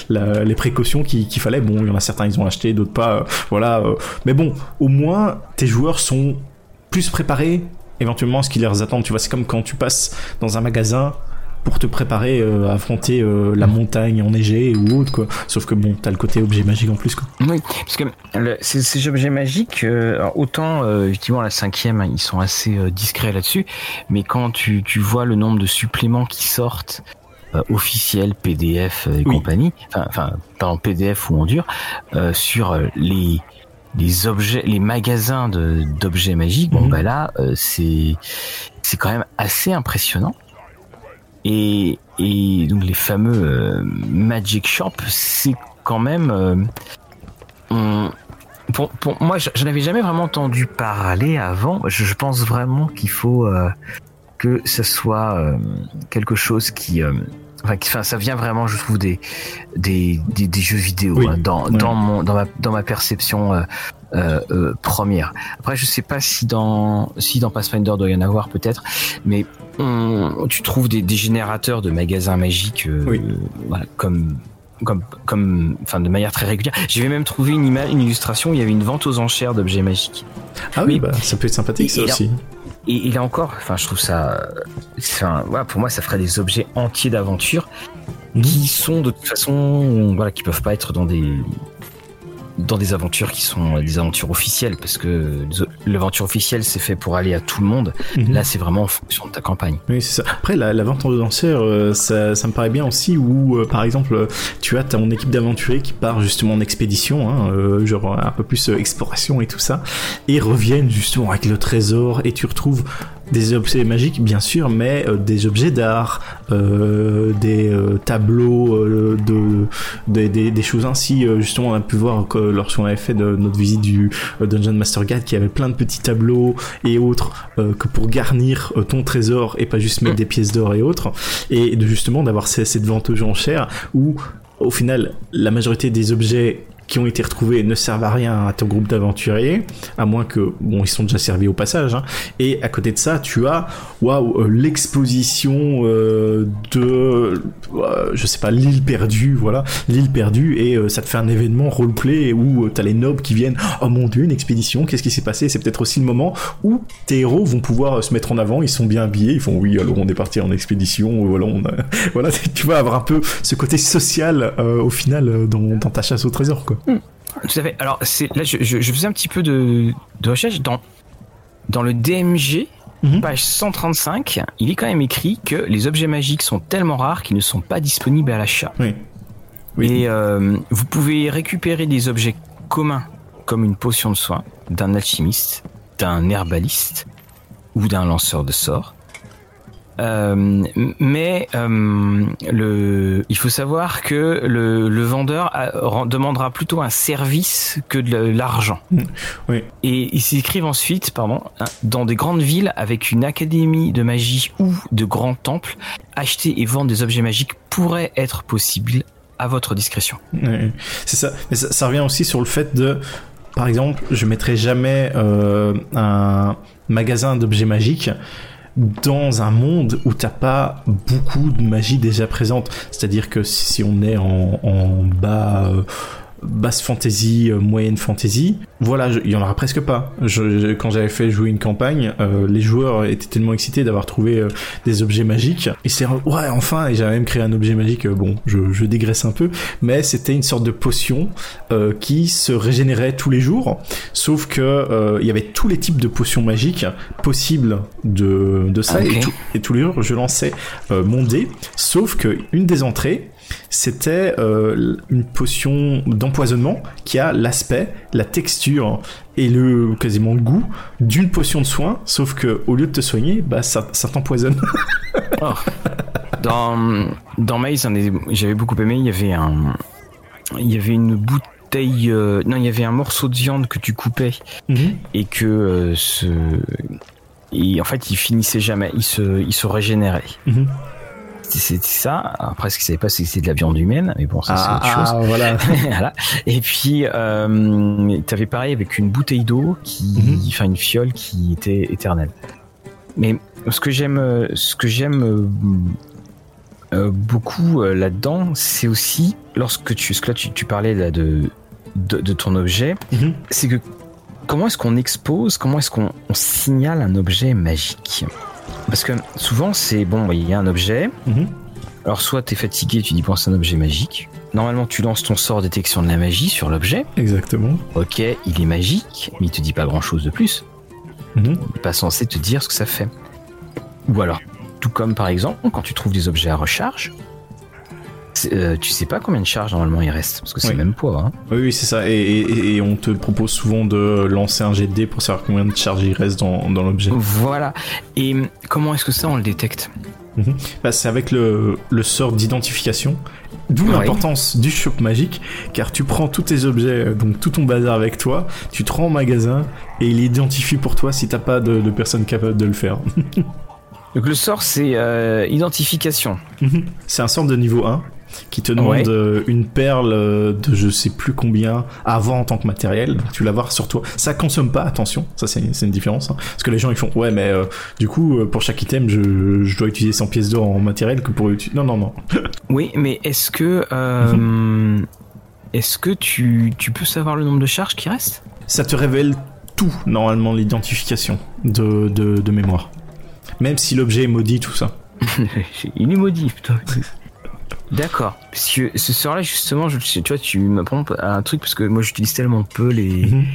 les précautions qu'il qu fallait. Bon, il y en a certains ils ont acheté, d'autres pas, voilà. mais bon, au moins tes joueurs sont plus préparés éventuellement à ce qui les attend. Tu vois, c'est comme quand tu passes dans un magasin pour te préparer euh, à affronter euh, la montagne enneigée ou autre quoi. Sauf que bon, t'as le côté objet magique en plus quoi. Oui, parce que le, ces, ces, objets magiques, euh, autant euh, effectivement la cinquième, ils sont assez euh, discrets là-dessus, mais quand tu, tu vois le nombre de suppléments qui sortent officiels, PDF et oui. compagnie, enfin, pas en PDF ou en dur, sur les les objets, les magasins d'objets magiques, bon bah là, c'est c'est quand même assez impressionnant. Et, et donc les fameux euh, Magic Shop, c'est quand même... Euh, on, pour, pour, moi, je, je n'avais jamais vraiment entendu parler avant. Je, je pense vraiment qu'il faut euh, que ce soit quelque chose qui... Enfin, qui, enfin, ça vient vraiment, je trouve, des, des, des, des jeux vidéo oui. hein, dans, ouais. dans, mon, dans, ma, dans ma perception euh, euh, première. Après, je sais pas si dans, si dans Pathfinder doit y en avoir peut-être, mais on, tu trouves des, des, générateurs de magasins magiques euh, oui. voilà, comme comme comme enfin de manière très régulière. J'avais même trouvé une image, une illustration où il y avait une vente aux enchères d'objets magiques. Ah oui, Mais, bah, ça peut être sympathique ça aussi. Et, et, là encore, enfin je trouve ça, enfin voilà, pour moi ça ferait des objets entiers d'aventure mmh. qui sont de toute façon voilà qui peuvent pas être dans des dans des aventures qui sont des aventures officielles parce que l'aventure officielle c'est fait pour aller à tout le monde. Mhm. là c'est vraiment en fonction de ta campagne. Oui c'est ça. Après la, la vente en danseur euh, ça, ça me paraît bien aussi où euh, par exemple tu as ton équipe d'aventuriers qui part justement en expédition hein, euh, genre un peu plus exploration et tout ça et reviennent justement avec le trésor et tu retrouves des objets magiques, bien sûr, mais euh, des objets d'art, euh, des euh, tableaux, de, des- choses ainsi. Justement, on a pu voir que lorsqu'on avait fait notre visite du Dungeon Master Guide, qu'il y avait plein de petits tableaux et autres que pour garnir ton trésor et pas juste mettre des pièces d'or et autres. Et de justement d'avoir cette vente aux enchères où, au final, la majorité des objets qui ont été retrouvés ne servent à rien à ton groupe d'aventuriers, à moins que, bon, ils sont déjà servis au passage. hein. Et à côté de ça, tu as, waouh, euh, l'exposition euh, de, euh, je sais pas, l'île perdue, voilà, l'île perdue, et ça te fait un événement roleplay où t'as les nobles qui viennent, oh mon dieu, une expédition, qu'est-ce qui s'est passé? C'est peut-être aussi le moment où tes héros vont pouvoir se mettre en avant, ils sont bien habillés, ils font, oui, alors on est parti en expédition, voilà, voilà, tu vas avoir un peu ce côté social au final dans ta chasse au trésor, quoi. Tout à fait. Alors, c'est, là, je, je- je faisais un petit peu de, de recherche dans, dans le DMG, Mhm. page 135. Il est quand même écrit que les objets magiques sont tellement rares qu'ils ne sont pas disponibles à l'achat. Oui. Oui. Et euh, vous pouvez récupérer des objets communs, comme une potion de soin, d'un alchimiste, d'un herbaliste ou d'un lanceur de sorts. Euh, mais euh, le, il faut savoir que le, le vendeur a- demandera plutôt un service que de l'argent. Oui. Et ils s'écrivent ensuite, pardon, hein, dans des grandes villes avec une académie de magie ou de grands temples, acheter et vendre des objets magiques pourrait être possible à votre discrétion. C'est ça. Mais ça. ça revient aussi sur le fait de, par exemple, je mettrai jamais euh, un magasin d'objets magiques dans un monde où t'as pas beaucoup de magie déjà présente. C'est-à-dire que si on est en, en bas, euh, basse fantasy, euh, moyenne fantasy, voilà, il y en aura presque pas. Je- je- quand j'avais fait jouer une campagne, euh, les joueurs étaient tellement excités d'avoir trouvé euh, des objets magiques. Et c'est ouais, enfin, et j'avais même créé un objet magique. bon, je, je dégraisse un peu, mais c'était une sorte de potion qui se régénérait tous les jours. Sauf que il y avait tous les types de potions magiques possibles de, de ça. Et, tout- et tous les jours, je lançais mon dé. Sauf que une des entrées, c'était euh, une potion d'empoisonnement qui a l'aspect, la texture et le quasiment le goût d'une potion de soin, sauf que au lieu de te soigner, bah ça, ça t'empoisonne. Dans, dans Maze, j'avais beaucoup aimé, il y avait un, il y avait une bouteille, euh, non, il y avait un morceau de viande que tu coupais et que euh, ce, et en fait, il finissait jamais, il se, il se régénérait. Mhm. C'était ça. Après, ce qu'il savait pas, c'est que c'était de la viande humaine, mais bon, ça c'est autre chose. ah, voilà. voilà. Et puis, euh, t'avais pareil avec une bouteille d'eau qui, Mhm. enfin une fiole qui était éternelle. Mais ce que j'aime, ce que j'aime euh, beaucoup euh, là-dedans, c'est aussi lorsque tu, que là tu, tu parlais là de, de de ton objet, Mhm. c'est que comment est-ce qu'on expose, comment est-ce qu'on on signale un objet magique? Parce que souvent c'est bon, il y a un objet. Mhm. Alors soit t'es fatigué, tu dis bon c'est un objet magique. Normalement tu lances ton sort détection de la magie sur l'objet. Exactement. Ok, il est magique, mais il te dit pas grand chose de plus. Mhm. Il n'est pas censé te dire ce que ça fait. Ou alors, tout comme par exemple, quand tu trouves des objets à recharge, euh, tu sais pas combien de charges normalement il reste, parce que c'est Oui. le même poids. Hein. Oui, oui, c'est ça. Et, et- et on te propose souvent de lancer un jet de dés pour savoir combien de charge il reste dans, dans l'objet. Voilà. Et comment est-ce que ça on le détecte? Bah, c'est avec le, le sort d'identification. D'où l'importance du shop magique, car tu prends tous tes objets, euh, donc tout ton bazar avec toi, tu te rends au magasin et il identifie pour toi si t'as pas de, de personne capable de le faire. Donc le sort c'est euh, identification. c'est un sort de niveau 1 qui te demande Ouais. euh, une perle euh, de je sais plus combien avant en tant que matériel. Donc tu l'avoir sur toi. Ça consomme pas, attention, ça c'est une différence. hein. Parce que les gens ils font ouais mais euh, du coup pour chaque item je, je dois utiliser 100 pièces d'or en matériel que pour utiliser. Non non non. Oui, mais est-ce que euh, est-ce que tu, tu peux savoir le nombre de charges qui reste Ça te révèle tout normalement l'identification de, de, de mémoire. Même si l'objet est maudit tout ça. Il est maudit, putain. D'accord. Parce que ce sort-là, justement, je, tu vois, tu m'apprends un truc parce que moi, j'utilise tellement peu les, Mhm.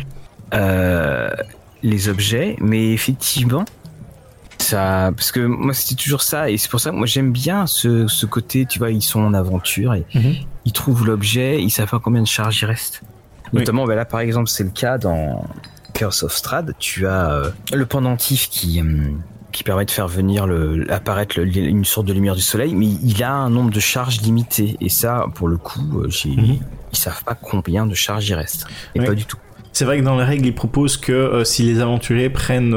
euh, les objets, mais effectivement, ça, parce que moi, c'était toujours ça, et c'est pour ça que moi, j'aime bien ce, ce côté, tu vois, ils sont en aventure et Mhm. ils trouvent l'objet, ils savent pas combien de charges il reste. Oui. Notamment, ben là, par exemple, c'est le cas dans Curse of Strahd. Tu as euh, le pendentif qui, hum, qui permet de faire venir le, apparaître une sorte de lumière du soleil, mais il a un nombre de charges limité. Et ça, pour le coup, j'ai, mhm. ils savent pas combien de charges il reste. Et pas du tout. C'est vrai que dans les règles, ils proposent que si les aventuriers prennent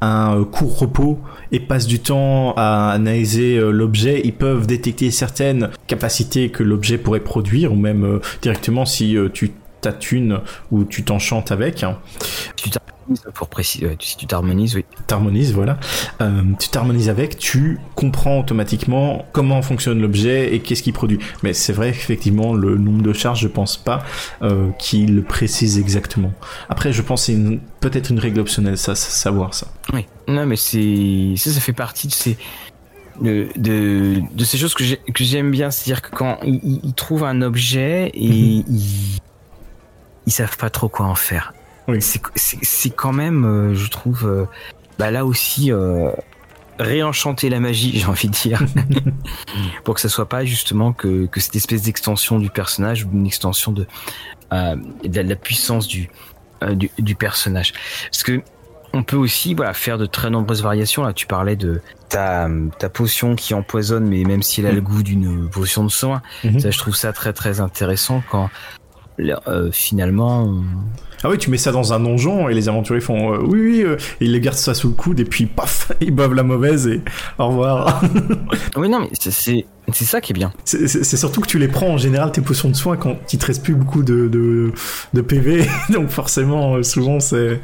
un court repos et passent du temps à analyser l'objet, ils peuvent détecter certaines capacités que l'objet pourrait produire, ou même directement si tu ta thune ou tu t'enchantes avec. Tu pour préciser, si tu t'harmonises, oui. T'harmonises, voilà. Euh, tu t'harmonises avec, tu comprends automatiquement comment fonctionne l'objet et qu'est-ce qu'il produit. Mais c'est vrai qu'effectivement, le nombre de charges, je pense pas euh, qu'il précise exactement. Après, je pense c'est peut-être une règle optionnelle, ça, savoir ça. Oui. Non, mais c'est ça, ça fait partie de ces de, de, de, ces choses que j'aime bien, c'est-à-dire que quand il, il, trouve un objet et mhm. il, ils savent pas trop quoi en faire. Oui. C'est quand même, euh, je trouve, euh, bah là aussi, euh, réenchanter la magie, j'ai envie de dire, pour que ça soit pas justement que, que cette espèce d'extension du personnage ou une extension de, de la puissance du, du, du, personnage. Parce que on peut aussi voilà, faire de très nombreuses variations. Là, tu parlais de ta, ta potion qui empoisonne, mais même si elle a le mm. goût d'une potion de soin, mm-hmm. ça, je trouve ça très très intéressant quand euh, finalement. Ah oui, tu mets ça dans un donjon et les aventuriers font euh, oui, oui, euh, ils les gardent ça sous le coude et puis paf, ils boivent la mauvaise et au revoir. oui, non, mais c'est c'est ça qui est bien. C'est surtout que tu les prends en général tes potions de soins quand il te reste plus beaucoup de, de, de PV, donc forcément souvent c'est.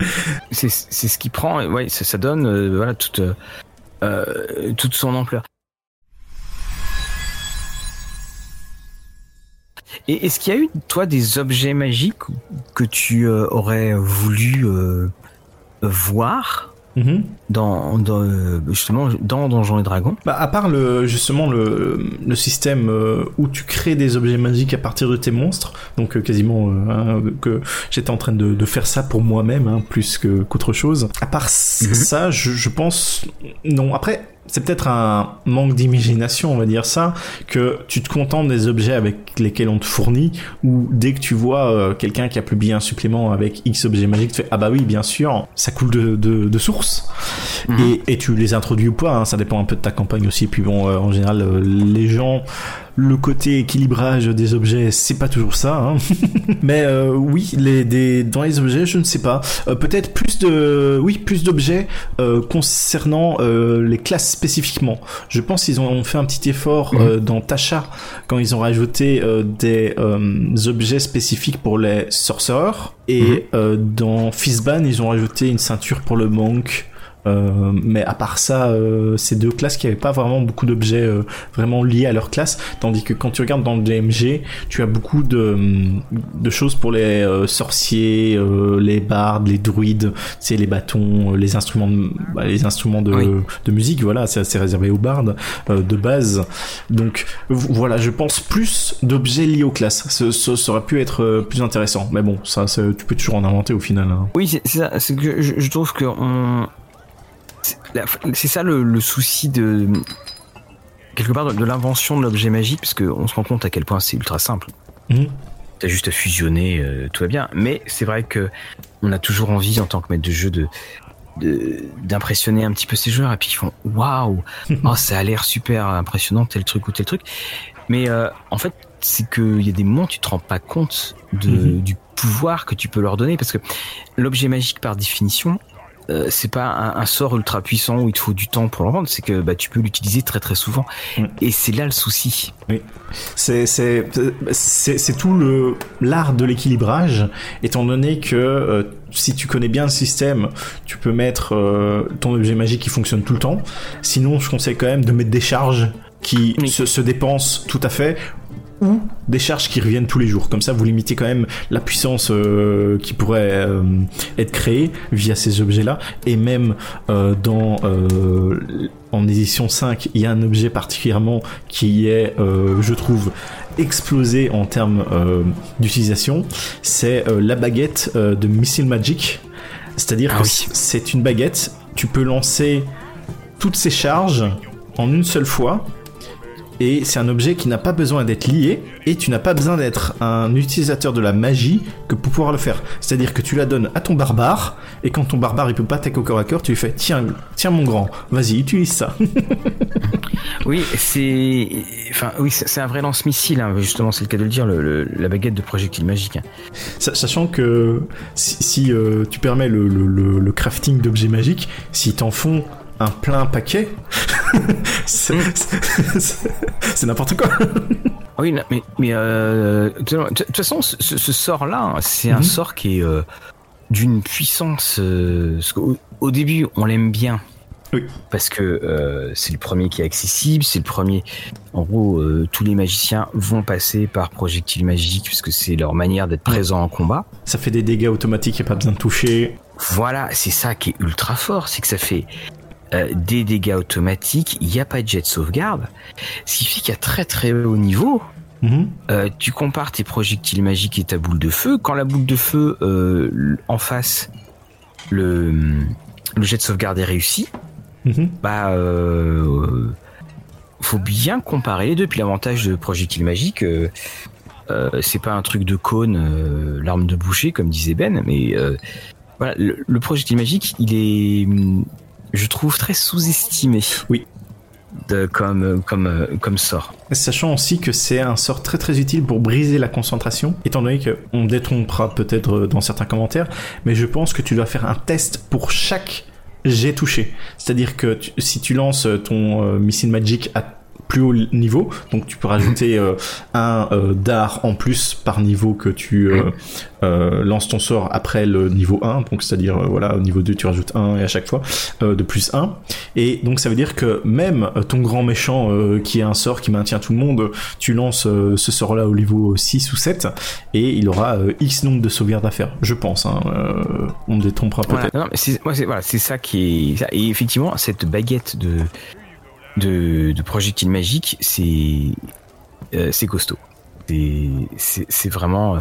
C'est ce qui prend, ouais, ça, ça donne voilà toute toute son ampleur. Et est-ce qu'il y a eu, toi, des objets magiques que tu euh, aurais voulu euh, voir mhm. dans, dans, justement dans Donjons et Dragons? Bah, À part le, justement le, le système euh, où tu crées des objets magiques à partir de tes monstres, donc quasiment hein, que j'étais en train de, de, faire ça pour moi-même, hein, plus qu'autre chose. À part mhm. ça, je, je pense... Non, après c'est peut-être un manque d'imagination, on va dire ça, que tu te contentes des objets avec lesquels on te fournit, ou dès que tu vois euh, quelqu'un qui a publié un supplément avec X objets magiques, tu fais ah bah oui, bien sûr, ça coule de, de, source, mhm. et, et, tu les introduis ou pas, hein, ça dépend un peu de ta campagne aussi. Puis bon, euh, en général, euh, les gens le côté équilibrage des objets, c'est pas toujours ça. Hein. Mais euh, oui, les, des, dans les objets, je ne sais pas. Euh, peut-être plus de, oui, plus d'objets euh, concernant les classes spécifiquement. Je pense qu'ils ont fait un petit effort mhm. dans Tasha quand ils ont rajouté des objets spécifiques pour les sorcereurs. Et mhm. dans Fizban, ils ont rajouté une ceinture pour le monk. Euh, mais à part ça, euh, c'est deux classes qui n'avaient pas vraiment beaucoup d'objets euh, vraiment liés à leur classe, tandis que quand tu regardes dans le DMG, tu as beaucoup de, de choses pour les sorciers, les bardes, les druides, c'est les bâtons, les instruments, de, bah, les instruments de, de musique, voilà, c'est assez réservé aux bardes de base. Donc voilà, je pense plus d'objets liés aux classes. Ça, ça, aurait pu être plus intéressant, mais bon, ça, tu peux toujours en inventer au final. Hein. Oui, c'est ça. C'est que je, je trouve qu'on c'est ça le, souci de quelque part de, l'invention de l'objet magique, parce qu'on se rend compte à quel point c'est ultra simple. Mmh. T'as juste à fusionner, euh, tout va bien. Mais c'est vrai que on a toujours envie en tant que maître de jeu de d'impressionner un petit peu ces joueurs et puis ils font waouh oh, ça a l'air super impressionnant tel truc ou tel truc mais euh, en fait c'est qu'il y a des moments où tu te rends pas compte de, mmh. du pouvoir que tu peux leur donner parce que l'objet magique par définition euh, c'est pas un, sort ultra puissant où il te faut du temps pour le rendre, c'est que bah, tu peux l'utiliser très très souvent. Mm. Et c'est là le souci. Oui. C'est c'est c'est tout le l'art de l'équilibrage, étant donné que euh, si tu connais bien le système, tu peux mettre euh, ton objet magique qui fonctionne tout le temps. Sinon, je conseille quand même de mettre des charges qui se, se, dépensent tout à fait ou des charges qui reviennent tous les jours. Comme ça, vous limitez quand même la puissance euh, qui pourrait euh, être créée via ces objets-là. Et même euh, dans en édition 5, il y a un objet particulièrement qui est, je trouve, explosé en termes d'utilisation. C'est la baguette de Missile Magic. C'est-à-dire ah que c'est une baguette. Tu peux lancer toutes ces charges en une seule fois et c'est un objet qui n'a pas besoin d'être lié et tu n'as pas besoin d'être un utilisateur de la magie que pour pouvoir le faire. C'est-à-dire que tu la donnes à ton barbare et quand ton barbare il peut pas t'attaquer au corps à corps, tu lui fais tiens, tiens mon grand, vas-y utilise ça. oui, c'est, enfin oui, c'est un vrai lance-missile. Hein. Justement, c'est le cas de le dire, la baguette de projectile magique. Hein. Sachant que si, euh, tu permets le, le crafting d'objets magiques, s'ils t'en font un plein paquet, c'est n'importe quoi. oui, mais, mais euh, de toute façon, ce, sort-là, c'est un mhm. sort qui est euh, d'une puissance. Euh, au, début, on l'aime bien. Oui. Parce que c'est le premier qui est accessible, c'est le premier. En gros, tous les magiciens vont passer par projectile magique puisque c'est leur manière d'être présent en combat. Ça fait des dégâts automatiques, il n'y a pas besoin de toucher. Voilà, c'est ça qui est ultra fort, c'est que ça fait euh, des dégâts automatiques, il n'y a pas de jet de sauvegarde, ce qui fait qu'à très très haut niveau, mhm. euh, tu compares tes projectiles magiques et ta boule de feu. Quand la boule de feu euh, en face, le, le jet de sauvegarde est réussi, mhm. bah faut bien comparer les deux. Puis l'avantage de projectile magique, c'est pas un truc de cône, l'arme de boucher comme disait Ben, mais voilà, le, le projectile magique, il est je trouve très sous-estimé. Oui. De, comme, comme, comme sort. Sachant aussi que c'est un sort très très utile pour briser la concentration, étant donné qu'on détrompera peut-être dans certains commentaires, mais je pense que tu dois faire un test pour chaque jet touché. C'est-à-dire que si tu lances ton euh, missile magic à plus haut niveau. Donc tu peux rajouter euh, un euh, d'art en plus par niveau que tu euh, lances ton sort après le niveau 1. Donc c'est-à-dire voilà au niveau 2 tu rajoutes 1 et à chaque fois de plus 1. Et donc ça veut dire que même ton grand méchant qui est un sort qui maintient tout le monde, tu lances ce sort là au niveau 6 ou 7 et il aura X nombre de sauvegardes à faire. Je pense. Hein, on détrompera peut-être. Voilà, c'est voilà, ça qui est... Et effectivement cette baguette de de, projectiles magiques, c'est euh, c'est costaud. C'est vraiment euh,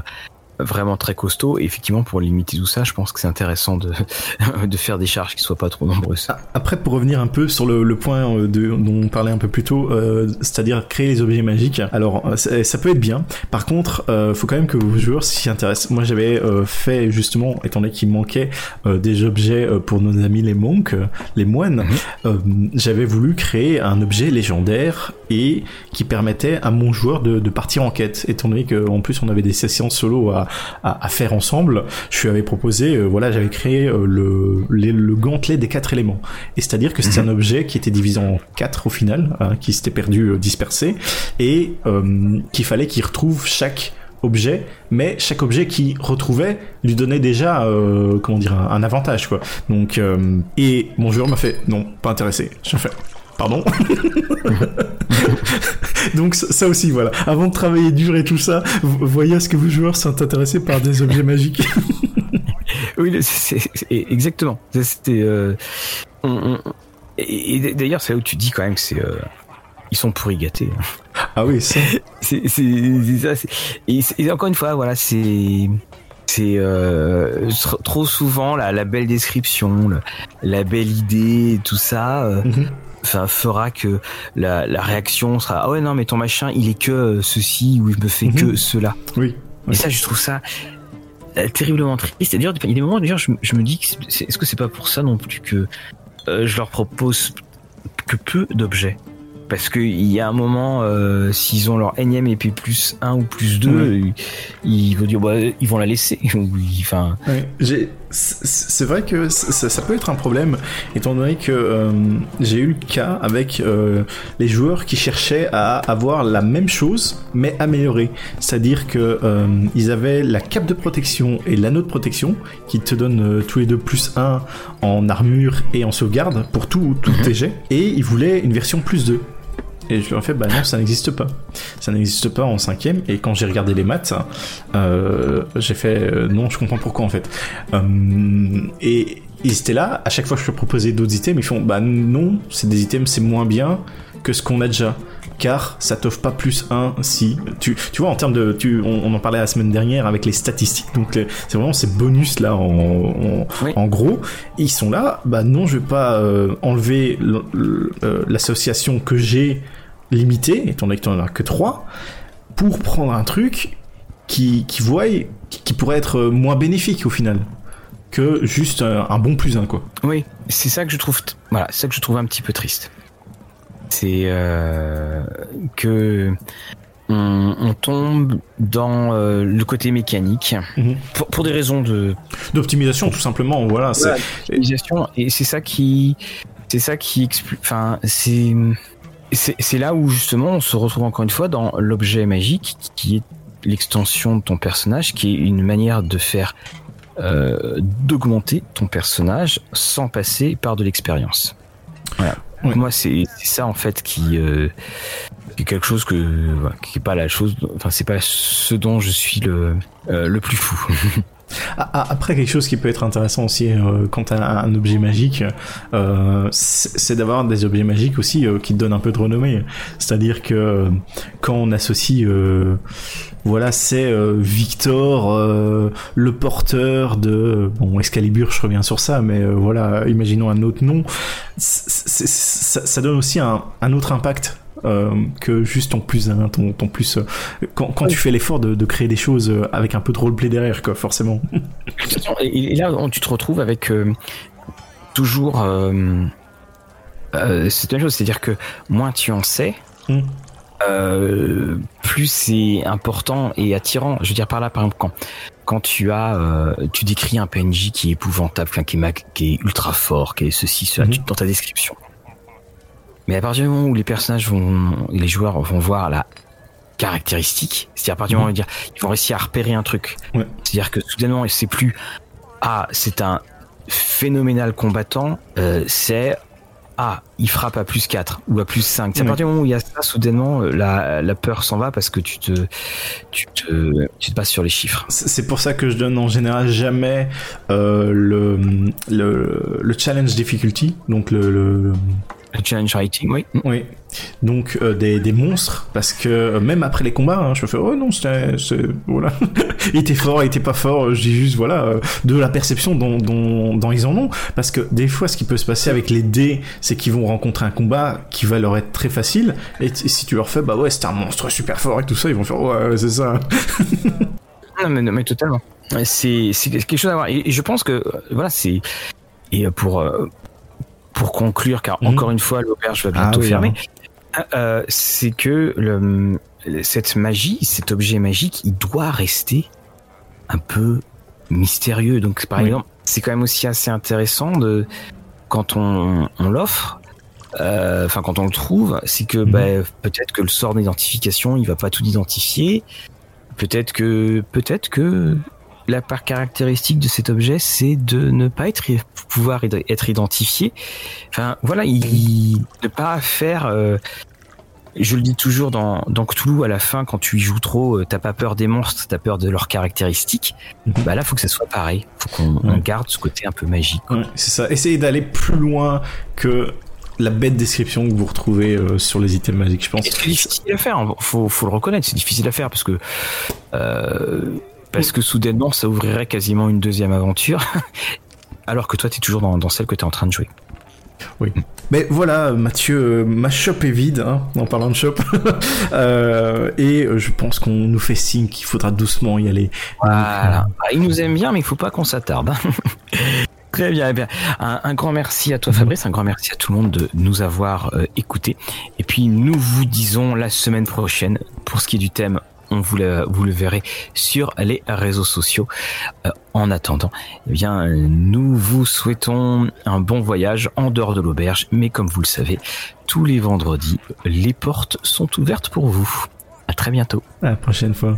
vraiment très costaud. Et effectivement, pour limiter tout ça, je pense que c'est intéressant de, de faire des charges qui soient pas trop nombreuses. Ah, après, pour revenir un peu sur le, le point euh, de, dont on parlait un peu plus tôt, euh, c'est-à-dire créer les objets magiques. Alors, euh, ça, peut être bien. Par contre, euh, faut quand même que vos joueurs s'y intéressent. Moi, j'avais euh, fait justement, étant donné qu'il manquait des objets pour nos amis les monks, les moines, mhm. j'avais voulu créer un objet légendaire et qui permettait à mon joueur de, de partir en quête, étant donné qu'en plus on avait des sessions solo à, à, faire ensemble, je lui avais proposé, euh, voilà, j'avais créé euh, le, le gantelet des quatre éléments. Et c'est-à-dire que c'était mhm. un objet qui était divisé en quatre au final, hein, qui s'était perdu, euh, dispersé, et qu'il fallait qu'il retrouve chaque objet, mais chaque objet qu'il retrouvait lui donnait déjà, comment dire, un, avantage, quoi. Donc, et mon joueur m'a fait, non, pas intéressé. J'ai fait, pardon. Donc ça aussi, voilà. Avant de travailler dur et tout ça, voyez à ce que vos joueurs sont intéressés par des objets magiques. oui, exactement. C'était. Euh, et, d'ailleurs, c'est là où tu dis quand même que c'est. Euh, ils sont pourri gâtés. Ah oui, ça. c'est ça. Et, encore une fois, voilà, c'est c'est euh, trop souvent la, la belle description, la, belle idée, tout ça. Mhm ça fera que la, la, réaction sera ah ouais non mais ton machin il est que ceci ou il me fait que mhm. cela. Oui. Et ça je trouve ça euh, terriblement triste. C'est-à-dire il y a des moments d'ailleurs je, je, me dis que est-ce que c'est pas pour ça non plus que euh, je leur propose que peu d'objets? Parce qu'il y a un moment, euh, s'ils ont leur énième épée plus 1 ou plus 2, ils, vont dire, bah, ils vont la laisser. enfin... c'est vrai que ça, peut être un problème, étant donné que euh, j'ai eu le cas avec euh, les joueurs qui cherchaient à avoir la même chose, mais améliorée. C'est-à-dire que ils avaient la cape de protection et l'anneau de protection, qui te donnent tous les deux plus 1 en armure et en sauvegarde pour tout, tout mhm. tes jets, et ils voulaient une version plus 2. Et je lui ai fait, bah non, ça n'existe pas. Ça n'existe pas en cinquième. Et quand j'ai regardé les maths, euh, j'ai fait, euh, non, je comprends pourquoi en fait. Euh, et ils étaient là, à chaque fois que je leur proposais d'autres items, ils font, bah non, c'est des items, c'est moins bien que ce qu'on a déjà car ça t'offre pas plus un si tu tu vois en termes de tu on, en parlait la semaine dernière avec les statistiques. Donc c'est vraiment ces bonus là en en, gros. Ils sont là. Bah non je vais pas enlever l'association que j'ai limité, étant donné que tu n'en as que 3, pour prendre un truc qui, qui, voit, qui pourrait être moins bénéfique au final que juste un, bon plus un quoi. Oui, c'est ça que je trouve voilà, c'est ça que je trouve un petit peu triste. C'est euh, que on, tombe dans euh, le côté mécanique mhm. pour, des raisons de d'optimisation tout simplement. Voilà, et c'est ça qui c'est ça qui explique. Enfin, c'est c'est là où justement on se retrouve encore une fois dans l'objet magique qui est l'extension de ton personnage, qui est une manière de faire euh, d'augmenter ton personnage sans passer par de l'expérience. Voilà. Moi, c'est ça en fait qui, euh, est quelque chose que qui est pas la chose. Enfin, c'est pas ce dont je suis le euh, le plus fou. Après, quelque chose qui peut être intéressant aussi euh, quant à un objet magique, euh, c'est d'avoir des objets magiques aussi euh, qui donnent un peu de renommée. C'est-à-dire que quand on associe, voilà, c'est Victor, le porteur de bon Excalibur, je reviens sur ça, mais voilà, imaginons un autre nom, ça, ça, donne aussi un, un autre impact euh, que juste ton plus ton, ton plus euh, quand, quand tu fais l'effort de, de, créer des choses euh, avec un peu de roleplay derrière quoi forcément. Et, là tu te retrouves avec toujours c'est une chose c'est à dire que moins tu en sais hmm. plus c'est important et attirant je veux dire par là par exemple quand quand tu as tu décris un PNJ qui est épouvantable qui est, qui est ultra fort qui est ceci cela hmm. dans ta description mais à partir du moment où les personnages vont, les joueurs vont voir la caractéristique, c'est-à-dire à partir du moment où ils, ils vont réussir à repérer un truc. C'est-à-dire que soudainement, c'est plus ah c'est un phénoménal combattant, euh, c'est ah, il frappe à plus 4 ou à plus 5. C'est à partir du moment où il y a ça, soudainement, euh, la, la peur s'en va parce que tu te, tu te, tu te bases sur les chiffres. C'est pour ça que je donne en général jamais euh, le, le, le, challenge difficulty, donc le, le challenge rating, oui. Oui. Donc euh, des, des, monstres, parce que euh, même après les combats, hein, je me fais oh non, c'était voilà, il était fort, il était pas fort. Je dis juste voilà euh, de la perception dont, dont, dont, ils en ont, parce que des fois, ce qui peut se passer avec les dés, c'est qu'ils vont rencontrer un combat qui va leur être très facile, et, si tu leur fais bah ouais, c'était un monstre super fort et tout ça, ils vont faire ouais, c'est ça. non mais, mais totalement. C'est c'est quelque chose à voir. Et, et je pense que voilà, c'est et pour pour conclure, car mhm. encore une fois, l'auberge va bientôt ah fermer, hein. euh, c'est que le, cette magie, cet objet magique, il doit rester un peu mystérieux. Donc, par exemple, c'est quand même aussi assez intéressant de quand on, on l'offre. Euh, enfin, quand on le trouve, c'est que mhm. bah, peut-être que le sort d'identification, il va pas tout identifier. Peut-être que, peut-être que la part caractéristique de cet objet, c'est de ne pas être pouvoir être identifié. Enfin, voilà, il, ne pas faire. Euh, je le dis toujours dans, dans Cthulhu, à la fin, quand tu y joues trop, euh, t'as pas peur des monstres, t'as peur de leurs caractéristiques. Mhm. Bah là, faut que ça soit pareil. Faut qu'on garde ce côté un peu magique. c'est ça. Essayez d'aller plus loin que la bête description que vous retrouvez euh, sur les items magiques, je pense. C'est difficile à faire, hein. faut, faut le reconnaître, c'est difficile à faire parce que parce que soudainement ça ouvrirait quasiment une deuxième aventure, alors que toi tu es toujours dans, celle que tu es en train de jouer. Oui. Mais voilà, Mathieu, ma shop est vide, hein, en parlant de shop. Euh, et je pense qu'on nous fait signe qu'il faudra doucement y aller. Voilà. Ah, il nous aime bien, mais il faut pas qu'on s'attarde. Hein. Très bien, eh bien. Un, grand merci à toi Fabrice, un grand merci à tout le monde de nous avoir euh, écoutés. Et puis nous vous disons la semaine prochaine, pour ce qui est du thème on vous le, vous le verrez sur les réseaux sociaux. Euh, en attendant, eh bien, nous vous souhaitons un bon voyage en dehors de l'auberge, mais comme vous le savez, tous les vendredis, les portes sont ouvertes pour vous. À très bientôt. À la prochaine fois.